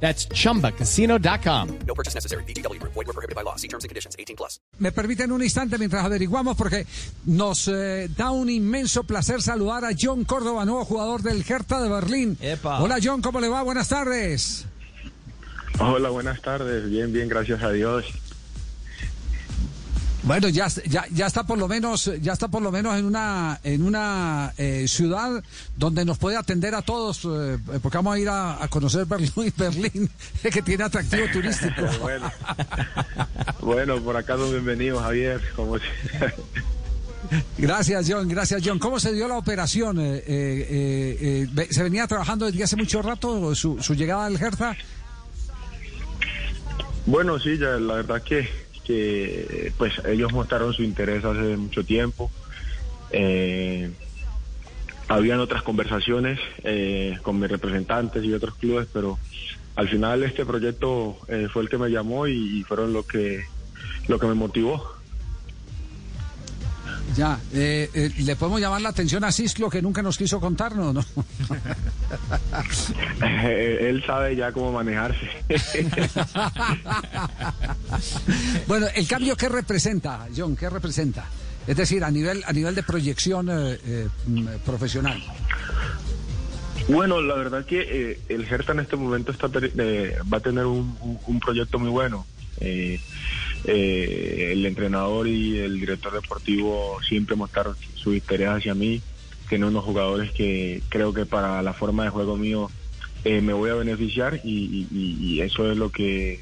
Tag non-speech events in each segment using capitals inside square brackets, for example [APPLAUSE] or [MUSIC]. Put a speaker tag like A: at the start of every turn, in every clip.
A: That's chumbacasino.com.
B: No purchase necessary. BGW. Void were prohibited by law. See terms and conditions. 18 plus.
C: Me permiten un instante mientras averiguamos porque nos eh, da un inmenso placer saludar a John Córdoba, nuevo jugador del Hertha de Berlín.
D: Epa.
C: Hola John, ¿cómo le va? Buenas tardes.
E: Hola, buenas tardes. Bien, bien, gracias a Dios.
C: Bueno, ya, ya, ya está por lo menos, ya está por lo menos en una, en una eh, ciudad donde nos puede atender a todos, eh, porque vamos a ir a, a conocer Berlín, [LAUGHS] Berlín, que tiene atractivo turístico. [LAUGHS]
E: Bueno, bueno, por acá son bienvenidos, Javier. Como
C: Gracias, John. Gracias, John. ¿Cómo se dio la operación? Eh, eh, eh, eh, ¿Se venía trabajando desde hace mucho rato su, su llegada al Hertha?
E: Bueno, sí, ya la verdad que, que pues ellos mostraron su interés hace mucho tiempo. Eh, habían otras conversaciones eh, con mis representantes y otros clubes, pero al final este proyecto eh, fue el que me llamó y, fueron lo que lo que me motivó.
C: Ya. eh, eh, ¿Le podemos llamar la atención a Cislo que nunca nos quiso contarnos? ¿no? [LAUGHS]
E: Eh, él sabe ya cómo manejarse. [LAUGHS]
C: bueno, el cambio qué representa, John, ¿qué representa? Es decir, a nivel a nivel de proyección eh, eh, profesional.
E: Bueno, la verdad que eh, el Hertha en este momento está eh, va a tener un, un- un proyecto muy bueno. Eh, eh, el entrenador y el director deportivo siempre mostraron su interés hacia mí. Tiene unos jugadores que creo que para la forma de juego mío eh, me voy a beneficiar y, y- y- y eso es lo que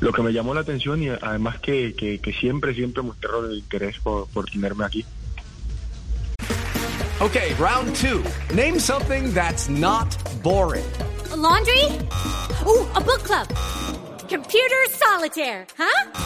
E: lo que me llamó la atención y además que, que- que siempre siempre mostraron el interés por, por tenerme aquí.
F: Okay, round two. Name something that's not boring.
G: A laundry? Ooh, a book club. Computer solitaire, huh?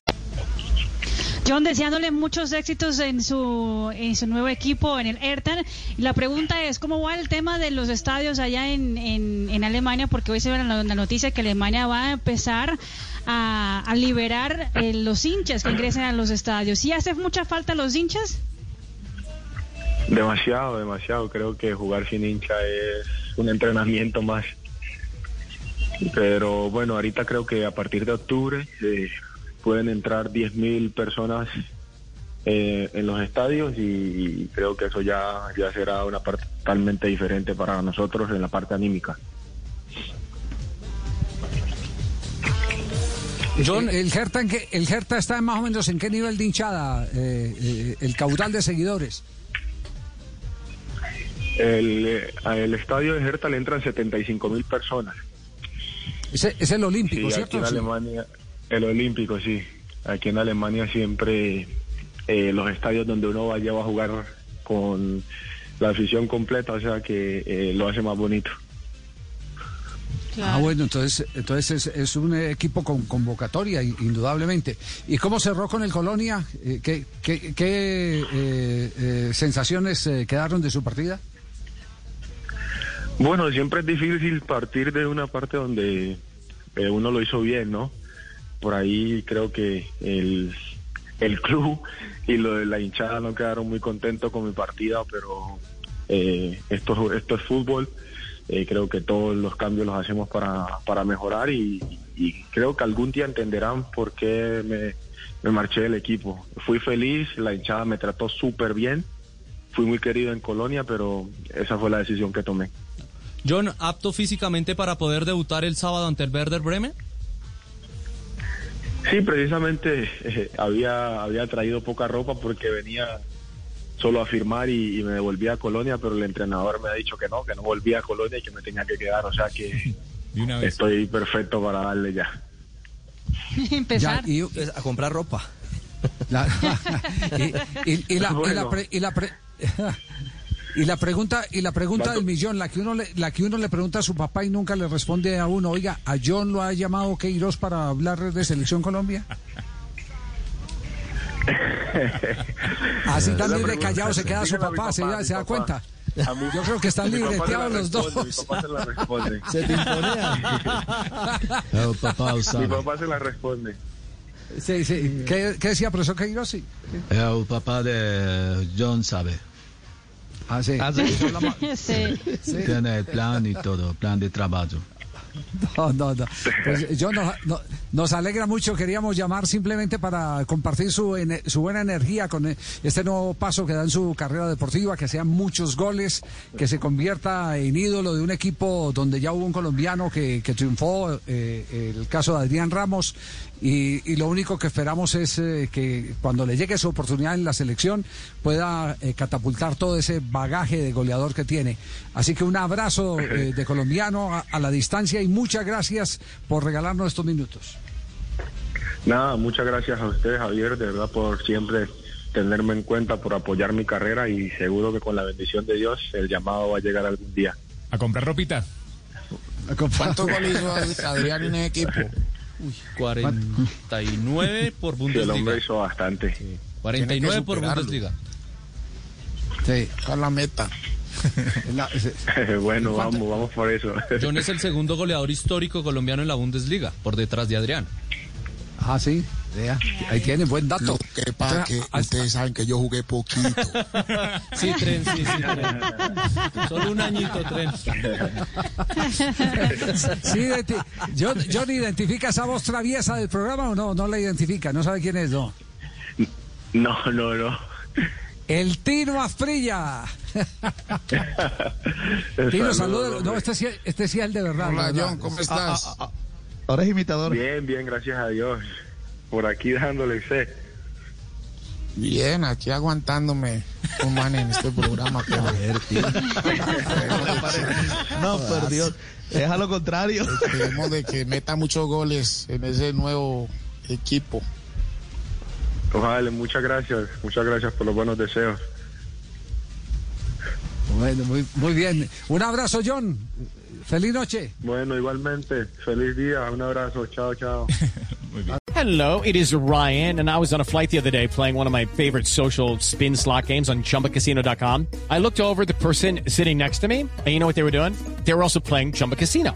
H: John, deseándole muchos éxitos en su, nuevo equipo, en el Ertan. La pregunta es, ¿cómo va el tema de los estadios allá en, Alemania? Porque hoy se ve la, la noticia que Alemania va a empezar a, a liberar eh, los hinchas que ingresen a los estadios. ¿Sí hace mucha falta los hinchas?
E: Demasiado, demasiado. Creo que jugar sin hincha es un entrenamiento más. Pero bueno, ahorita creo que a partir de octubre eh, pueden entrar 10.000 personas eh, en los estadios y, creo que eso ya, ya será una parte totalmente diferente para nosotros en la parte anímica.
C: John, el Hertha, el Hertha está más o menos en qué nivel de hinchada, eh, eh, el caudal de seguidores.
E: El, eh, al estadio de Hertha le entran 75.000 personas.
C: Es, es el Olímpico,
E: Sí, aquí
C: ¿cierto?
E: en. Alemania, el Olímpico, sí. Aquí en Alemania siempre eh, los estadios donde uno vaya va a jugar con la afición completa, o sea que eh, lo hace más bonito.
C: Ah, bueno, entonces, entonces es, es un equipo con convocatoria, indudablemente. ¿Y cómo cerró con el Colonia? Eh, ¿Qué, qué- qué, eh, eh, sensaciones eh, quedaron de su partida?
E: Bueno, siempre es difícil partir de una parte donde eh, uno lo hizo bien, ¿no? Por ahí creo que el, el club y lo de la hinchada no quedaron muy contentos con mi partida, pero eh, esto, esto es fútbol. Eh, creo que todos los cambios los hacemos para, para mejorar y, creo que algún día entenderán por qué me, me marché del equipo. Fui feliz, la hinchada me trató súper bien, fui muy querido en Colonia, pero esa fue la decisión que tomé.
D: John, ¿apto físicamente para poder debutar el sábado ante el Werder Bremen?
E: Sí, precisamente eh, había, había traído poca ropa porque venía solo a firmar y, y me devolvía a Colonia, pero el entrenador me ha dicho que no, que no volvía a Colonia y que me tenía que quedar. O sea que
I: De una vez.
E: estoy perfecto para darle ya. [LAUGHS]
H: Empezar.
C: Ya, y,
D: Pues, a comprar ropa. [LAUGHS]
C: la, [LAUGHS] y, y- y la, y la pre- y la pre- y la pregunta y la pregunta del millón, la que uno le, la que uno le pregunta a su papá y nunca le responde a uno, oiga, ¿a John lo ha llamado Queiroz para hablar de selección Colombia? Así [LAUGHS] tan libre callado se queda su papá, se,
E: papá,
C: da-
E: mi
C: se da
E: papá.
C: cuenta.
E: A mí-
C: Yo creo que están [LAUGHS] libreteados los dos.
E: Mi papá se la responde. [LAUGHS]
D: Se te
J: El papá
E: Mi papá se la responde.
C: Sí, sí. ¿Qué, qué decía profesor Queiroz? Sí.
J: El papá de John sabe.
C: Ah, sí.
D: Ah, [LAUGHS] sí.
H: Sí.
J: Tiene el plan y todo, plan de trabajo. [LAUGHS]
C: No, no, no. Pues yo nos, no- nos alegra mucho. Queríamos llamar simplemente para compartir su, su buena energía con eh, este nuevo paso que da en su carrera deportiva, que sean muchos goles, que se convierta en ídolo de un equipo donde ya hubo un colombiano que, que triunfó, eh, el caso de Adrián Ramos. Y, y lo único que esperamos es eh, que cuando le llegue su oportunidad en la selección pueda eh, catapultar todo ese bagaje de goleador que tiene. Así que un abrazo [LAUGHS] de colombiano a, a la distancia y muchas gracias por regalarnos estos minutos.
E: Nada, muchas gracias a usted, Javier, de verdad, por siempre tenerme en cuenta, por apoyar mi carrera y seguro que con la bendición de Dios el llamado va a llegar algún día.
I: A comprar ropita.
K: ¿Cuántos goles hizo Adrián en ese equipo?
D: 49 por
E: Sí, el hombre
D: Bundesliga.
E: hizo bastante.
D: 49
K: Tiene que
D: por
K: superarlo.
D: Bundesliga.
C: Sí.
K: Es la meta. [LAUGHS]
C: La- [LAUGHS]
E: bueno, vamos, vamos por eso. [LAUGHS]
D: John es el segundo goleador histórico colombiano en la Bundesliga, por detrás de Adrián.
C: Ah, sí. Ahí tiene buen dato.
K: Lo que pasa que ustedes saben que yo jugué poquito.
D: Sí, tren, sí, sí, tren. Solo un añito, tren.
C: Sí, John, John identifica esa voz traviesa del programa o no? No la identifica, no sabe quién es, no.
E: No, no, no.
C: El Tino Asprilla. [LAUGHS] Tino,
E: Saludos.
C: No, este sí, este sí es el de verdad.
K: Hola,
C: ¿verdad?
K: John, ¿cómo estás?
J: Ahora es imitador.
E: Bien, bien, gracias a Dios. Por aquí dándole sé.
K: Bien, aquí aguantándome un man en este programa. [LAUGHS] pero [LAUGHS]
J: No, por Dios. Es a lo contrario.
K: Esperemos de que meta muchos goles en ese nuevo equipo.
E: Ojalá, muchas gracias. Muchas gracias por los buenos deseos.
C: Bueno, muy, muy bien. Un abrazo, John. Feliz noche.
E: Bueno, igualmente. Feliz día. Un abrazo. Chao, chao. [LAUGHS]
A: Hello, it is Ryan, and I was on a flight the other day playing one of my favorite social spin slot games on chumbacasino.com. I looked over at the person sitting next to me, and you know what they were doing? They were also playing Chumba Casino.